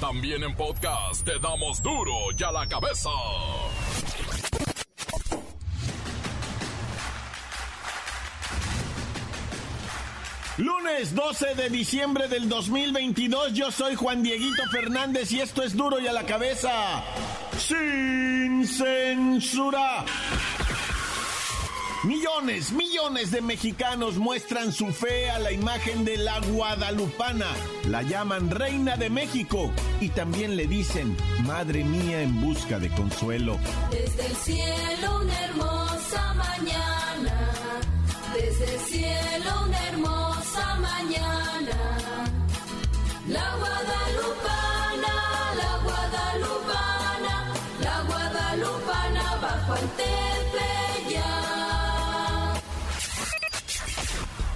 También en podcast te damos duro y a la cabeza. Lunes 12 de diciembre del 2022, yo soy Juan Dieguito Fernández y esto es duro y a la cabeza. Sin censura. Millones, millones de mexicanos muestran su fe a la imagen de la guadalupana. La llaman Reina de México y también le dicen Madre mía en busca de consuelo. Desde el cielo una hermosa mañana, desde el cielo una hermosa mañana. La guadalupana,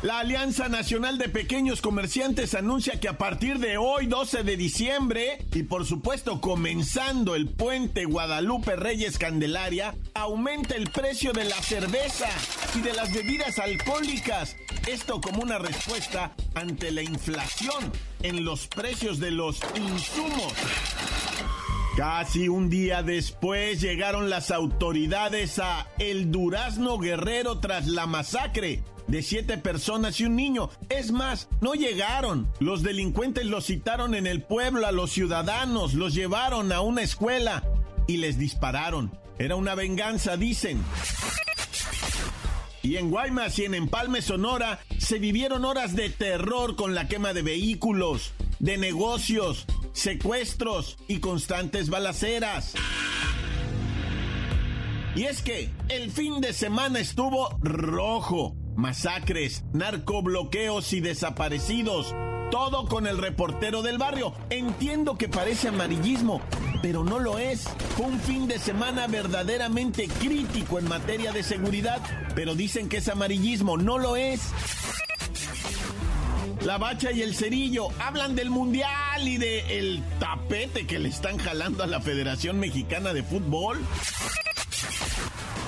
La Alianza Nacional de Pequeños Comerciantes anuncia que a partir de hoy, 12 de diciembre, y por supuesto comenzando el puente Guadalupe Reyes Candelaria, aumenta el precio de la cerveza y de las bebidas alcohólicas. Esto como una respuesta ante la inflación en los precios de los insumos. Casi un día después llegaron las autoridades a El Durazno Guerrero tras la masacre de siete personas y un niño. Es más, no llegaron. Los delincuentes los citaron en el pueblo a los ciudadanos, los llevaron a una escuela y les dispararon. Era una venganza, dicen. Y en Guaymas y en Empalme, Sonora, se vivieron horas de terror con la quema de vehículos, de negocios, secuestros y constantes balaceras. Y es que el fin de semana estuvo rojo masacres, narcobloqueos y desaparecidos. Todo con el reportero del barrio. Entiendo que parece amarillismo, pero no lo es. Fue un fin de semana verdaderamente crítico en materia de seguridad, pero dicen que es amarillismo. No lo es. La Bacha y el Cerillo hablan del Mundial y de tapete que le están jalando a la Federación Mexicana de Fútbol.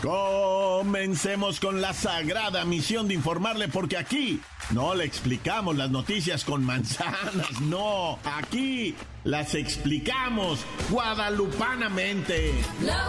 Comencemos con la sagrada misión de informarle porque aquí no le explicamos las noticias con manzanas, no, aquí las explicamos guadalupanamente. La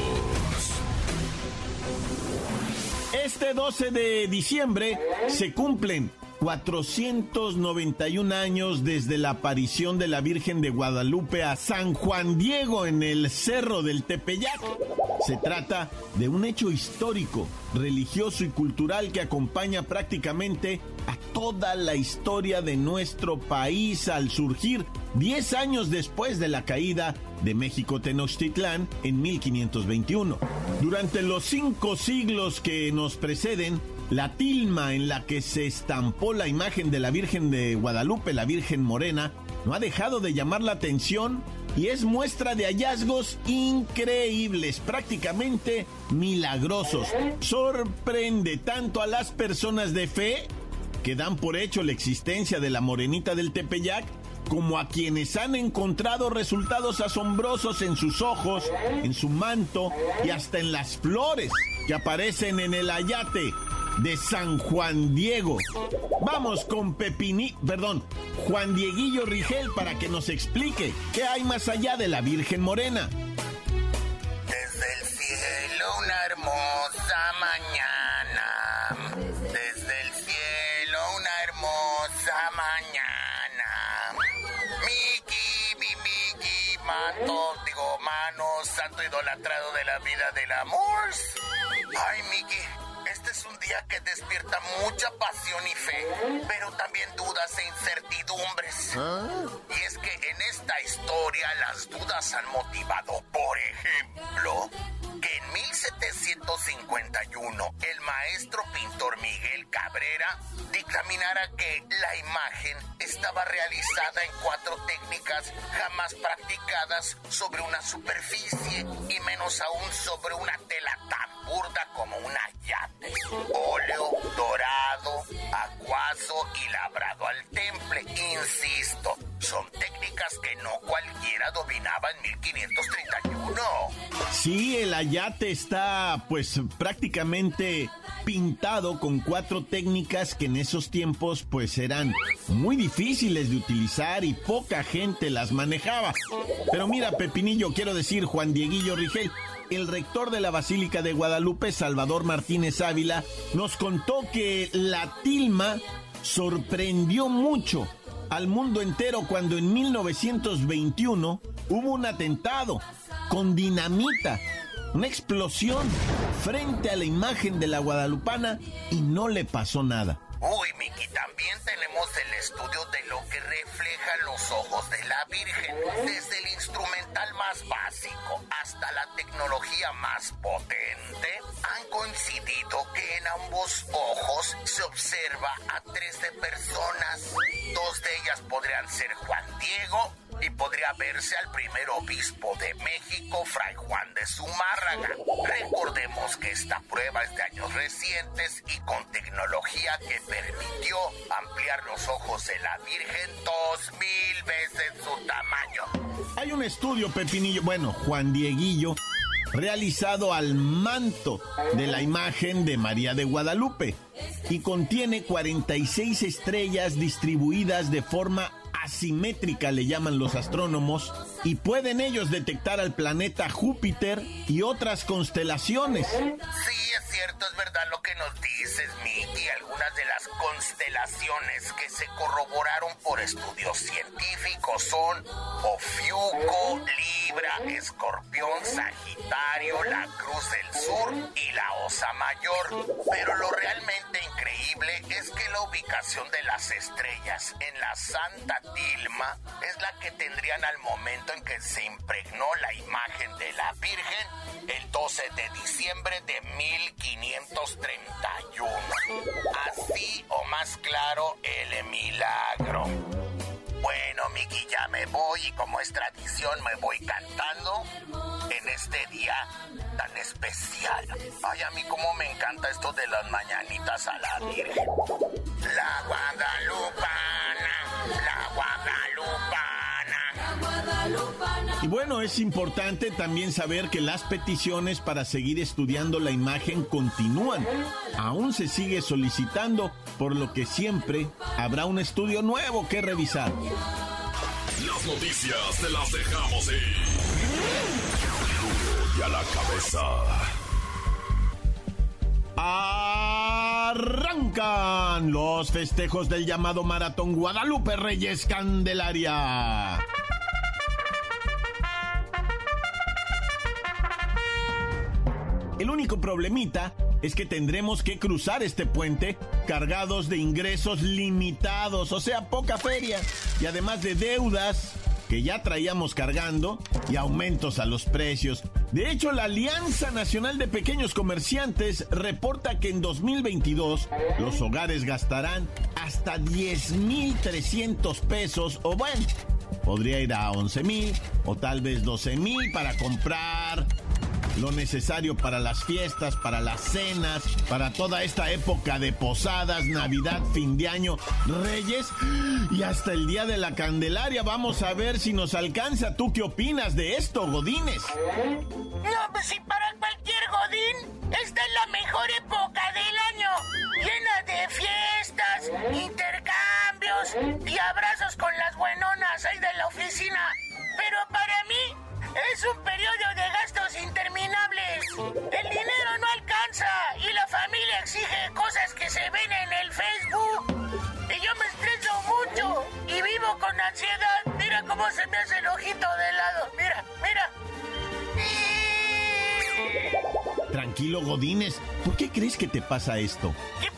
Este 12 de diciembre se cumplen 491 años desde la aparición de la Virgen de Guadalupe a San Juan Diego en el Cerro del Tepeyac. Se trata de un hecho histórico, religioso y cultural que acompaña prácticamente a toda la historia de nuestro país al surgir 10 años después de la caída de México Tenochtitlán en 1521. Durante los cinco siglos que nos preceden, la tilma en la que se estampó la imagen de la Virgen de Guadalupe, la Virgen Morena, no ha dejado de llamar la atención y es muestra de hallazgos increíbles, prácticamente milagrosos. Sorprende tanto a las personas de fe que dan por hecho la existencia de la morenita del Tepeyac, como a quienes han encontrado resultados asombrosos en sus ojos, en su manto y hasta en las flores que aparecen en el ayate de San Juan Diego. Vamos con Pepini, perdón, Juan Dieguillo Rigel para que nos explique qué hay más allá de la Virgen Morena. Desde el cielo una hermosa mañana. Desde el cielo una hermosa mañana. Miki, mi Miki, mato, digo, mano, santo idolatrado de la vida del amor. Ay, Miki, es un día que despierta mucha pasión y fe, pero también dudas e incertidumbres. Y es que en esta historia las dudas han motivado, por ejemplo, que en 1751 el maestro pintor Miguel Cabrera dictaminara que la imagen estaba realizada en cuatro técnicas jamás practicadas sobre una superficie y menos aún sobre una tela tan burda como una yate. Óleo, dorado, acuazo y labrado al temple. Insisto, son técnicas que no cualquiera dominaba en 1531. Sí, el ayate está pues prácticamente pintado con cuatro técnicas que en esos tiempos pues eran muy difíciles de utilizar y poca gente las manejaba. Pero mira, Pepinillo, quiero decir, Juan Dieguillo Rigel, el rector de la Basílica de Guadalupe, Salvador Martínez Ávila, nos contó que la tilma sorprendió mucho al mundo entero cuando en 1921 hubo un atentado con dinamita, una explosión frente a la imagen de la guadalupana y no le pasó nada. Uy, Miki, también tenemos el estudio de lo que reflejan los ojos de la Virgen, desde el instrumental más básico hasta la tecnología más potente. Han coincidido que en ambos ojos se observa a 13 personas. Dos de ellas podrían ser Juan Diego y podría verse al primer obispo de México, Fray Juan de Zumárraga. Recordemos que esta prueba es de años recientes y con tecnología que permitió ampliar los ojos de la Virgen dos mil veces su tamaño. Hay un estudio, Pepinillo, bueno, Juan Dieguillo, realizado al manto de la imagen de María de Guadalupe y contiene 46 estrellas distribuidas de forma asimétrica, le llaman los astrónomos, y pueden ellos detectar al planeta Júpiter y otras constelaciones. Sí, es cierto, es verdad lo que nos dices, Miki. Algunas de las constelaciones que se corroboraron por estudios científicos son Ofiuco, Libra, Escorpión, Sagitario, la Cruz del Sur y la Osa Mayor. Pero lo realmente increíble es que la ubicación de las estrellas en la Santa Tilma es la que tendrían al momento en que se impregnó la imagen de la Virgen el 12 de diciembre de 1531. Así o más claro el milagro. Bueno, Miki, ya me voy y como es tradición me voy cantando en este día tan especial. Ay, a mí como me encanta esto de las mañanitas a la Virgen. La Guadalupana, Y bueno, es importante también saber que las peticiones para seguir estudiando la imagen continúan. Aún se sigue solicitando, por lo que siempre habrá un estudio nuevo que revisar. Las noticias te las dejamos ir. Duro y a la cabeza. Arrancan los festejos del llamado Maratón Guadalupe Reyes Candelaria. Único problemita es que tendremos que cruzar este puente cargados de ingresos limitados, o sea, poca feria, y además de deudas que ya traíamos cargando y aumentos a los precios. De hecho, la Alianza Nacional de Pequeños Comerciantes reporta que en 2022 los hogares gastarán hasta 10.300 pesos, o bueno, podría ir a 11.000 o tal vez 12.000 para comprar lo necesario para las fiestas, para las cenas, para toda esta época de posadas, Navidad, fin de año, Reyes y hasta el día de la Candelaria. Vamos a ver si nos alcanza. ¿Tú qué opinas de esto, Godines? No, pues si para cualquier godín, esta es la mejor época del año, llena de fiestas, intercambios y abrazos con las buenonas ahí de la oficina. Pero para mí es un periodo de gastos interminables. El dinero no alcanza y la familia exige cosas que se ven en el Facebook. Y yo me estreso mucho y vivo con ansiedad. Mira cómo se me hace el ojito de lado. Mira, mira. tranquilo, Godínez. ¿Por qué crees que te pasa esto? ¿Y por qué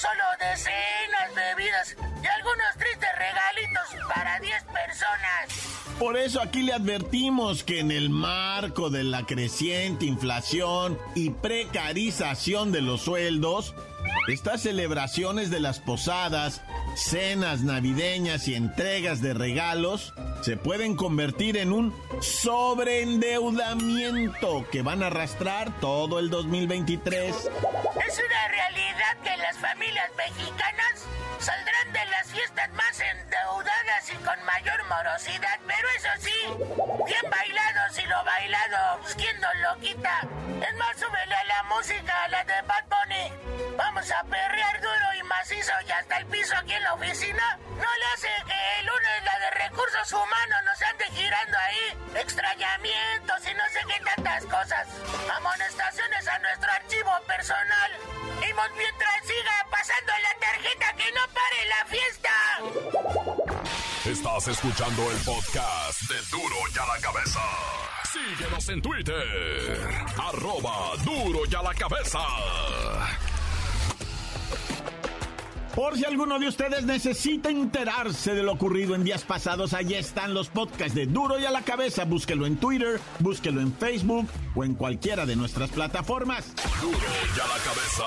Solo de cenas, bebidas y algunos tristes regalitos para 10 personas. Por eso aquí le advertimos que en el marco de la creciente inflación y precarización de los sueldos, estas celebraciones de las posadas, cenas navideñas y entregas de regalos se pueden convertir en un sobreendeudamiento que van a arrastrar todo el 2023. Es una realidad que las familias mexicanas saldrán de las fiestas más endeudadas y con mayor morosidad, pero eso sí, bien bailado si lo bailado, pues, ¿quién no lo quita? Es más, súbele a la música, a la de Bad Bunny. A perrear duro y macizo y hasta el piso aquí en la oficina. No le hace que el lunes la de recursos humanos nos ande girando ahí. Extrañamientos y no sé qué tantas cosas. Amonestaciones a nuestro archivo personal. Y mientras siga pasando la tarjeta que no pare la fiesta. Estás escuchando el podcast de Duro y a la Cabeza. Síguenos en Twitter. Arroba Duro y a la Cabeza. Por si alguno de ustedes necesita enterarse de lo ocurrido en días pasados, allí están los podcasts de Duro y a la Cabeza. Búsquelo en Twitter, búsquelo en Facebook o en cualquiera de nuestras plataformas. Duro y a la Cabeza.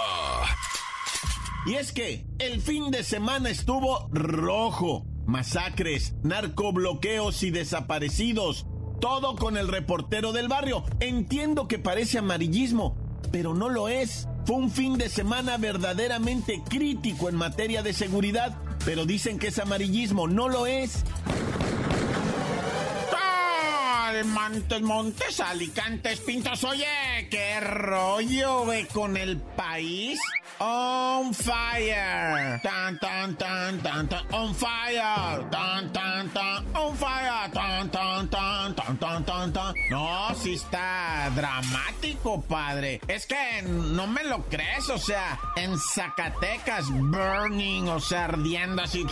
Y es que el fin de semana estuvo rojo. Masacres, narcobloqueos y desaparecidos. Todo con el reportero del barrio. Entiendo que parece amarillismo, pero no lo es. Fue un fin de semana verdaderamente crítico en materia de seguridad, pero dicen que es amarillismo. No lo es. Montes, Montes, Alicantes, Pintos. Oye, qué rollo, ve, con el país. On fire. Tan, tan, tan, tan, tan. On fire. Tan, tan, tan. On fire. Tan, tan, tan, tan, tan, tan, tan. No, sí está dramático, padre. Es que no me lo crees, o sea, en Zacatecas, burning, o sea, ardiendo así.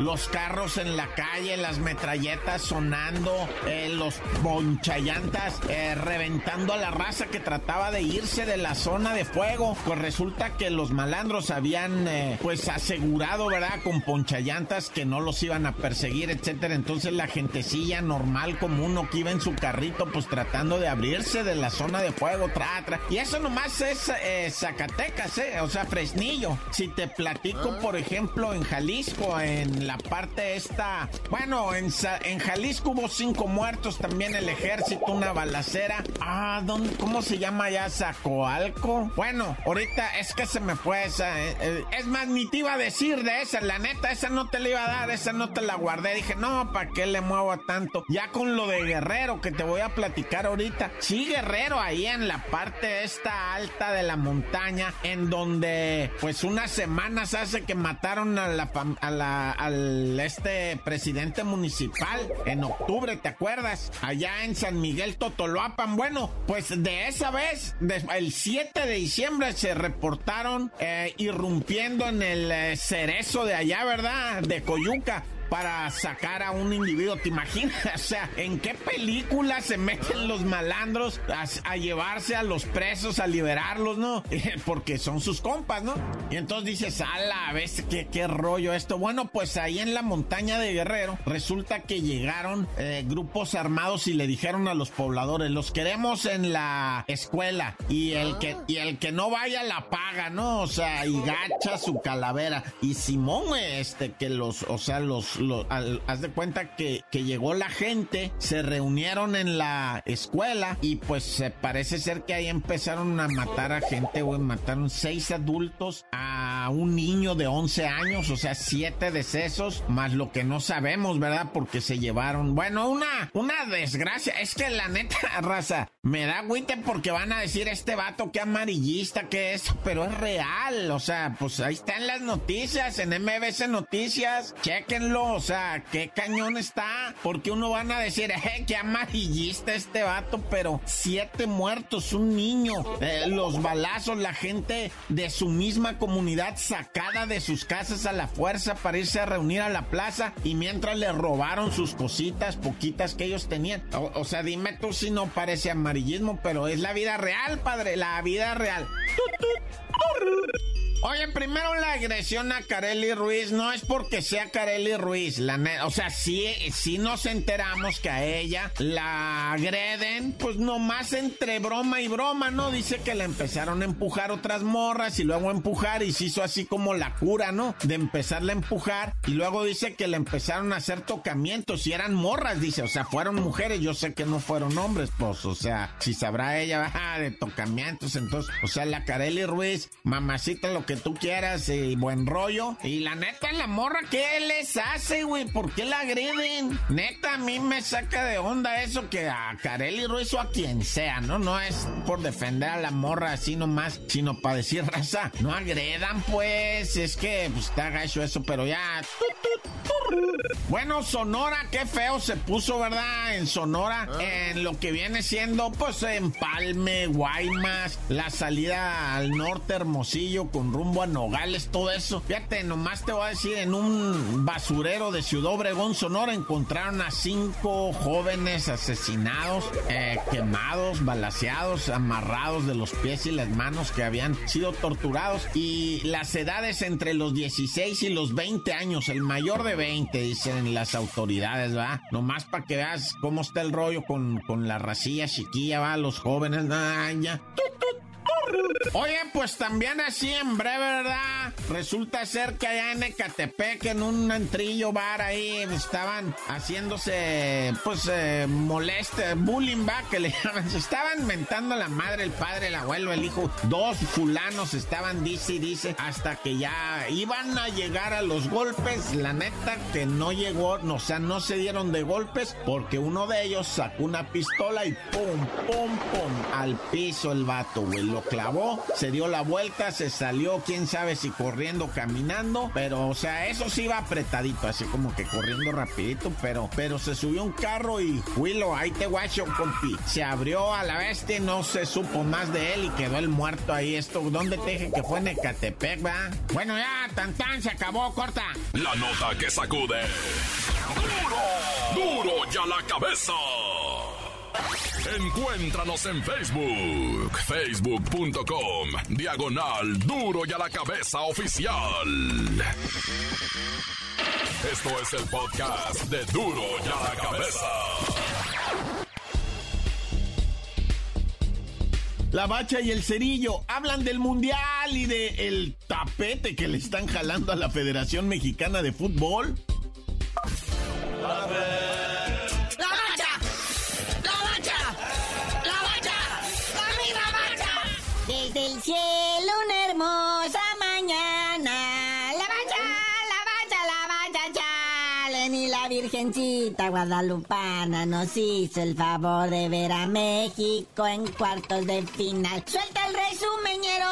Los carros en la calle, las metralletas sonando, eh, los bonchallantas eh, reventando a la raza que trataba de irse de la zona de fuego. Pues resulta que los malandros habían eh, pues asegurado, ¿verdad? Con ponchallantas que no los iban a perseguir, etcétera. Entonces la gentecilla normal como uno que iba en su carrito pues tratando de abrirse de la zona de fuego, tra, tra. Y eso nomás es eh, Zacatecas, ¿eh? O sea, Fresnillo. Si te platico, por ejemplo, en Jalisco, en la parte esta, bueno, en, Sa- en Jalisco hubo cinco muertos, también el ejército, una balacera. Ah, ¿dónde, ¿cómo se llama ya? Zacoalco. Bueno, ahorita es que se me fue esa. eh, eh, es más, ni te iba a decir de esa, la neta, esa no te la iba a dar, esa no te la guardé. Dije, no, ¿para qué le muevo tanto? Ya con lo de Guerrero que te voy a platicar ahorita. Sí, Guerrero, ahí en la parte esta alta de la montaña, en donde, pues, unas semanas hace que mataron a la, al este presidente municipal en octubre, ¿te acuerdas? Allá en San Miguel Totoloapan. Bueno, pues de esa vez, el 7 de diciembre se reportaron eh, irrumpiendo en el eh, cerezo de allá, ¿verdad? De Coyuca para sacar a un individuo. ¿Te imaginas? O sea, ¿en qué película se meten los malandros a, a llevarse a los presos, a liberarlos, no? Porque son sus compas, ¿no? Y entonces dices, ala, ¿ves qué, qué rollo esto? Bueno, pues ahí en la montaña de Guerrero, resulta que llegaron eh, grupos armados y le dijeron a los pobladores, los queremos en la escuela y el que, y el que no vaya la paga, ¿no? O sea, y gacha su calavera. Y Simón, este, que los, o sea, los, los al- haz de cuenta que, que llegó la gente, se reunieron en la escuela y pues se parece ser que ahí empezaron a matar a gente, güey. Mataron seis adultos a un niño de 11 años, o sea, siete decesos, más lo que no sabemos, ¿verdad? Porque se llevaron, bueno, una, una desgracia. Es que la neta, raza, me da agüite porque van a decir este vato que amarillista, que es, pero es real, o sea, pues ahí están las noticias en MBC Noticias, o sea, qué cañón está, porque uno van a decir, eh, qué amarillista este vato, pero siete muertos, un niño, eh, los balazos, la gente de su misma comunidad sacada de sus casas a la fuerza para irse a reunir a la plaza y mientras le robaron sus cositas, poquitas que ellos tenían. O, sea, dime tú si no parece amarillismo, pero es la vida real, padre, la vida real. Oye, primero la agresión a Kareli Ruiz no es porque sea Kareli Ruiz, la o sea, sí, sí nos enteramos que a ella la agreden, pues nomás entre broma y broma, ¿no? Dice que le empezaron a empujar otras morras y luego a empujar y se hizo así como la cura, ¿no? De empezarla a empujar y luego dice que le empezaron a hacer tocamientos y eran morras, dice, o sea, fueron mujeres, yo sé que no fueron hombres, pues, o sea, si sabrá ella ah, de tocamientos, entonces, o sea, la Kareli Ruiz, mamacita, lo que tú quieras y buen rollo. Y la neta, la morra, ¿qué les hace, güey? ¿Por qué la agreden? Neta, a mí me saca de onda eso que a Kareli Ruiz o a quien sea, ¿no? No es por defender a la morra así nomás, sino para decir raza, no agredan, pues. Es que, pues, está gacho eso, pero ya. Bueno, Sonora, qué feo se puso, ¿verdad? En Sonora, en lo que viene siendo, pues, Empalme, Guaymas, la salida al norte, Hermosillo, con rumbo a Nogales, todo eso. Fíjate, nomás te voy a decir, en un basurero de Ciudad Obregón, Sonora, encontraron a cinco jóvenes asesinados, eh, quemados, balaseados, amarrados de los pies y las manos que habían sido torturados. Y las edades entre los 16 y los 20 años, el mayor de 20, dicen las autoridades, ¿va? Nomás para que veas cómo está el rollo con, con la racilla chiquilla, ¿va? Los jóvenes, ah, ya. Tut, tut. Oye, pues también así en breve, ¿verdad? Resulta ser que allá en Ecatepec, en un antrillo bar ahí, estaban haciéndose, pues, eh, bullying, va, que le llaman. Se estaban mentando la madre, el padre, el abuelo, el hijo. Dos fulanos estaban, dice y dice, hasta que ya iban a llegar a los golpes. La neta que no llegó, o sea, no se dieron de golpes porque uno de ellos sacó una pistola y pum, pum, pum, al piso el vato, güey. Lo clavó, se dio la vuelta, se salió, quién sabe si corriendo, caminando, pero, o sea, eso sí iba apretadito, así como que corriendo rapidito, pero, pero se subió un carro y, Huilo, ahí te guacho, compi. Se abrió a la bestia no se supo más de él y quedó el muerto ahí. Esto, ¿dónde te dije que fue en Ecatepec, va? Bueno, ya, tan tan, se acabó, corta. La nota que sacude. ¡Duro! ¡Duro ya la cabeza! Encuéntranos en Facebook, facebook.com, diagonal Duro y a la cabeza oficial. Esto es el podcast de Duro y a la cabeza. La bacha y el cerillo hablan del mundial y de el tapete que le están jalando a la Federación Mexicana de Fútbol. ¡La chale. Ni la Virgencita Guadalupana nos hizo el favor de ver a México en cuartos de final. Suelta el resumeñero.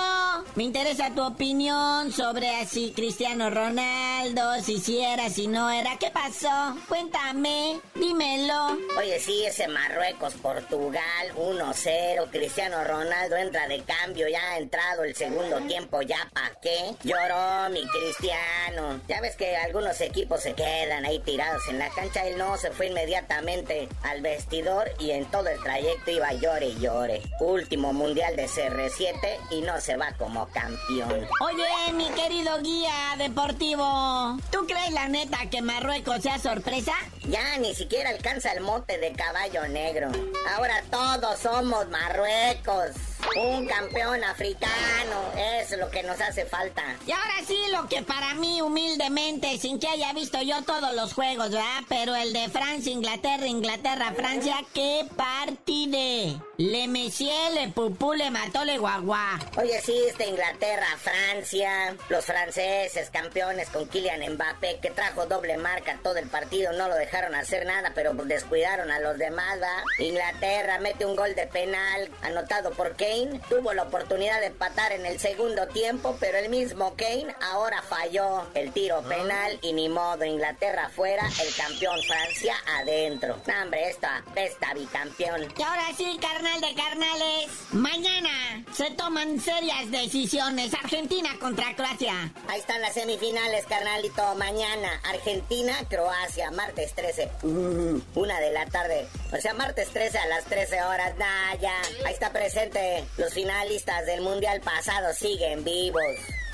Me interesa tu opinión sobre así Cristiano Ronaldo, si sí era, si no era. ¿Qué pasó? Cuéntame, dímelo. Oye, sí, ese Marruecos, Portugal, 1-0. Cristiano Ronaldo entra de cambio, ya ha entrado el segundo tiempo, ya pa' qué. Lloró mi Cristiano. Ya ves que algunos equipos se quedan ahí tirados en la cancha. Él no, se fue inmediatamente al vestidor y en todo el trayecto iba llore y llore. Último mundial de CR7 y no se va como campeón. Oye, mi querido guía deportivo, ¿tú crees la neta que Marruecos sea sorpresa? Ya ni siquiera alcanza el mote de caballo negro. Ahora todos somos Marruecos. Un campeón africano, es lo que nos hace falta. Y ahora sí, lo que para mí humildemente, sin que haya visto yo todos los juegos, ¿verdad? Pero el de Francia, Inglaterra, Inglaterra, Francia, qué partide. Le Messier, le Pupú, le mató, le guagua. Oye, sí, esta Inglaterra, Francia, los franceses campeones con Kylian Mbappé, que trajo doble marca todo el partido, no lo dejaron hacer nada, pero descuidaron a los demás, ¿va? Inglaterra mete un gol de penal anotado por Kane, tuvo la oportunidad de empatar en el segundo tiempo, pero el mismo Kane ahora falló el tiro penal y ni modo, Inglaterra fuera, el campeón Francia adentro. No, hombre, esto apesta bicampeón. Y ahora sí, carnal de carnales, mañana se toman serias decisiones. Argentina contra Croacia. Ahí están las semifinales, carnalito. Mañana, Argentina, Croacia, martes 13. Uh, una de la tarde. O sea, martes 13 a las 13 horas. Nah, ya. Ahí está presente. Los finalistas del mundial pasado siguen vivos.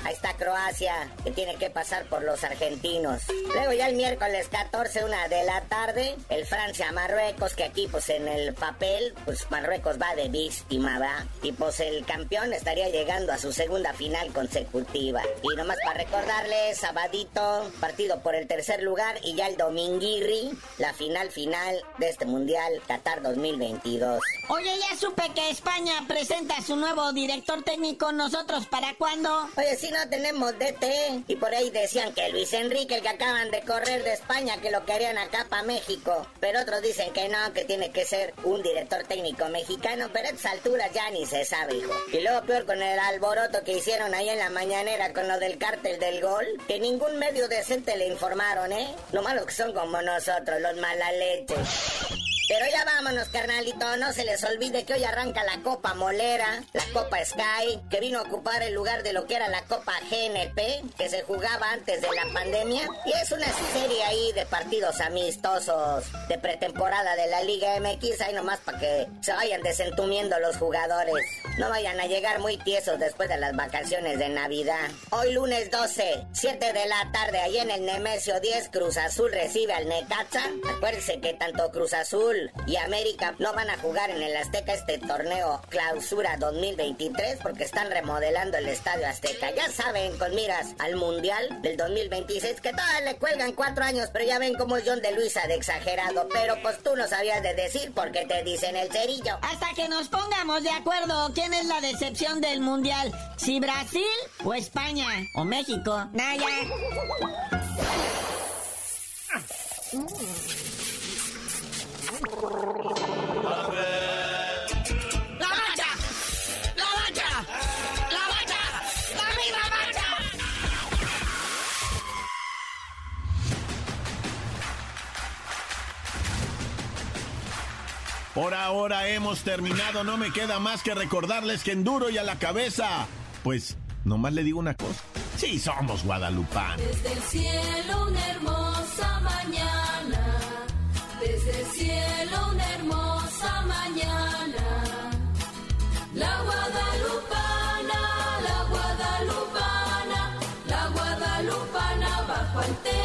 Ahí está Croacia, que tiene que pasar por los argentinos. Luego ya el miércoles 14, una de la tarde, el Francia-Marruecos, que aquí pues en el papel, pues Marruecos va de víctima, va. Y pues el campeón estaría llegando a su segunda final consecutiva. Y nomás para recordarles, sabadito, partido por el tercer lugar y ya el dominguirri, la final final de este Mundial Qatar 2022. Oye, ya supe que España presenta a su nuevo director técnico. ¿Nosotros para cuándo? Oye, si no tenemos DT. Y por ahí decían que Luis Enrique, el que acaban de correr de España, que lo querían acá para México. Pero otros dicen que no, que tiene que ser un director técnico mexicano. Pero a estas alturas ya ni se sabe, hijo. Y luego peor con el alboroto que hicieron ahí en la mañanera con lo del cártel del gol. Que ningún medio decente le informaron, ¿eh? Lo malo que son como nosotros, los mala leche. Pero ya vámonos, carnalito. No se les olvide que hoy arranca la Copa Molera, la Copa Sky, que vino a ocupar el lugar de lo que era la Copa GNP, que se jugaba antes de la pandemia. Y es una serie ahí de partidos amistosos de pretemporada de la Liga MX. Ahí nomás para que se vayan desentumiendo los jugadores. No vayan a llegar muy tiesos después de las vacaciones de Navidad. Hoy lunes 12, 7 de la tarde, ahí en el Nemesio 10, Cruz Azul recibe al Necaxa. Acuérdense que tanto Cruz Azul y América no van a jugar en el Azteca este torneo Clausura 2023 porque están remodelando el Estadio Azteca. Ya saben, con miras al Mundial del 2026, que todavía le cuelgan cuatro años, pero ya ven cómo es John de Luisa de exagerado. Pero pues tú no sabías de decir porque te dicen el cerillo. Hasta que nos pongamos de acuerdo quién es la decepción del mundial, si Brasil o España o México. Naya. Por ahora hemos terminado, no me queda más que recordarles que en duro y a la cabeza. Pues, nomás le digo una cosa. Sí, somos guadalupanos. Desde el cielo una hermosa mañana, desde el cielo una hermosa mañana. La guadalupana, la guadalupana, la guadalupana bajo el tepeyac.